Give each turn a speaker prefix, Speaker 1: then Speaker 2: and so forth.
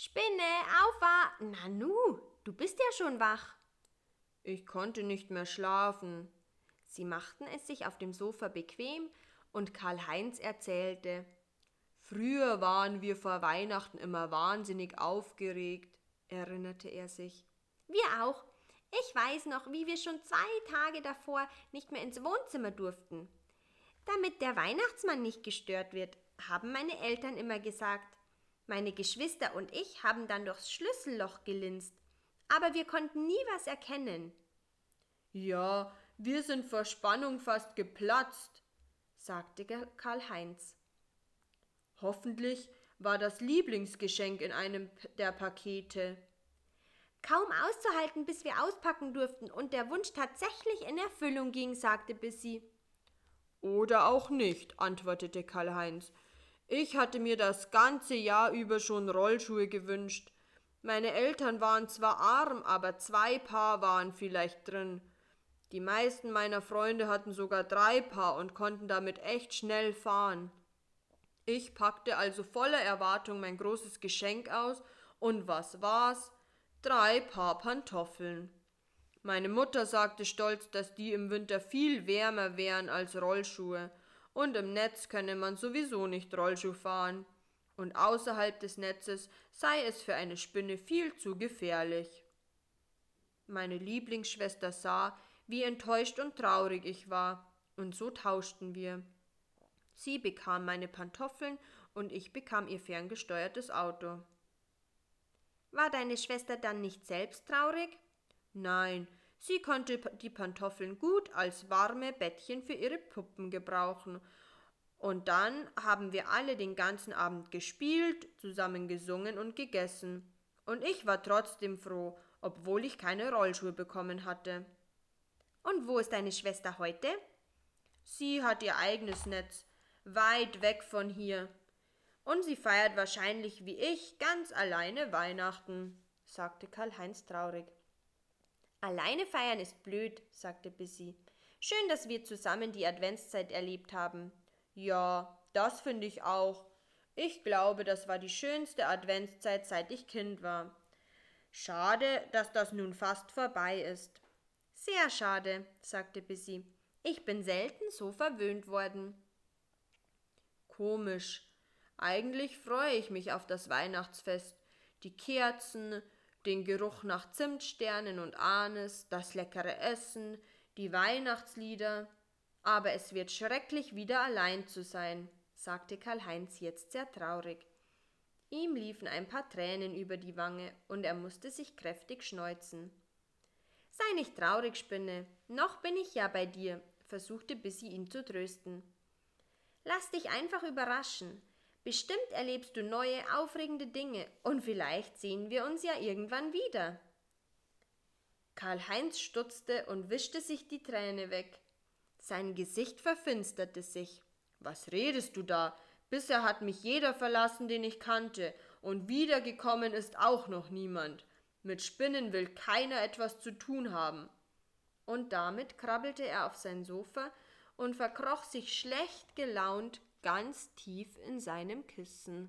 Speaker 1: Spinne, aufwach! Nanu, du bist ja schon wach.
Speaker 2: Ich konnte nicht mehr schlafen.
Speaker 1: Sie machten es sich auf dem Sofa bequem und Karl-Heinz erzählte.
Speaker 2: Früher waren wir vor Weihnachten immer wahnsinnig aufgeregt, erinnerte er sich.
Speaker 1: Wir auch. Ich weiß noch, wie wir schon zwei Tage davor nicht mehr ins Wohnzimmer durften. Damit der Weihnachtsmann nicht gestört wird, haben meine Eltern immer gesagt. Meine Geschwister und ich haben dann durchs Schlüsselloch gelinst, aber wir konnten nie was erkennen.
Speaker 2: Ja, wir sind vor Spannung fast geplatzt, sagte Karl-Heinz. Hoffentlich war das Lieblingsgeschenk in einem der Pakete.
Speaker 1: Kaum auszuhalten, bis wir auspacken durften und der Wunsch tatsächlich in Erfüllung ging, sagte Bissy.
Speaker 2: Oder auch nicht, antwortete Karl-Heinz. Ich hatte mir das ganze Jahr über schon Rollschuhe gewünscht. Meine Eltern waren zwar arm, aber zwei Paar waren vielleicht drin. Die meisten meiner Freunde hatten sogar drei Paar und konnten damit echt schnell fahren. Ich packte also voller Erwartung mein großes Geschenk aus, und was war's? Drei Paar Pantoffeln. Meine Mutter sagte stolz, dass die im Winter viel wärmer wären als Rollschuhe, und im Netz könne man sowieso nicht Rollschuh fahren, und außerhalb des Netzes sei es für eine Spinne viel zu gefährlich. Meine Lieblingsschwester sah, wie enttäuscht und traurig ich war, und so tauschten wir. Sie bekam meine Pantoffeln und ich bekam ihr ferngesteuertes Auto.
Speaker 1: War deine Schwester dann nicht selbst traurig?
Speaker 2: Nein, sie konnte die Pantoffeln gut als warme Bettchen für ihre Puppen gebrauchen. Und dann haben wir alle den ganzen Abend gespielt, zusammen gesungen und gegessen. Und ich war trotzdem froh, obwohl ich keine Rollschuhe bekommen hatte.
Speaker 1: Und wo ist deine Schwester heute?
Speaker 2: Sie hat ihr eigenes Netz, weit weg von hier. Und sie feiert wahrscheinlich wie ich ganz alleine Weihnachten, sagte Karl-Heinz traurig.
Speaker 1: Alleine feiern ist blöd, sagte Bissy. Schön, dass wir zusammen die Adventszeit erlebt haben.
Speaker 2: Ja, das finde ich auch. Ich glaube, das war die schönste Adventszeit, seit ich Kind war. Schade, dass das nun fast vorbei ist.
Speaker 1: Sehr schade, sagte Bissy. Ich bin selten so verwöhnt worden.
Speaker 2: Komisch, eigentlich freue ich mich auf das Weihnachtsfest. Die Kerzen, den Geruch nach Zimtsternen und Anis, das leckere Essen, die Weihnachtslieder. Aber es wird schrecklich, wieder allein zu sein, sagte Karl-Heinz jetzt sehr traurig. Ihm liefen ein paar Tränen über die Wange und er musste sich kräftig schneuzen.
Speaker 1: Sei nicht traurig, Spinne, noch bin ich ja bei dir, versuchte Bissy ihn zu trösten. Lass dich einfach überraschen. Bestimmt erlebst du neue, aufregende Dinge und vielleicht sehen wir uns ja irgendwann wieder.
Speaker 2: Karl-Heinz stutzte und wischte sich die Träne weg. Sein Gesicht verfinsterte sich. Was redest du da? Bisher hat mich jeder verlassen, den ich kannte, und wiedergekommen ist auch noch niemand. Mit Spinnen will keiner etwas zu tun haben. Und damit krabbelte er auf sein Sofa und verkroch sich schlecht gelaunt ganz tief in seinem Kissen.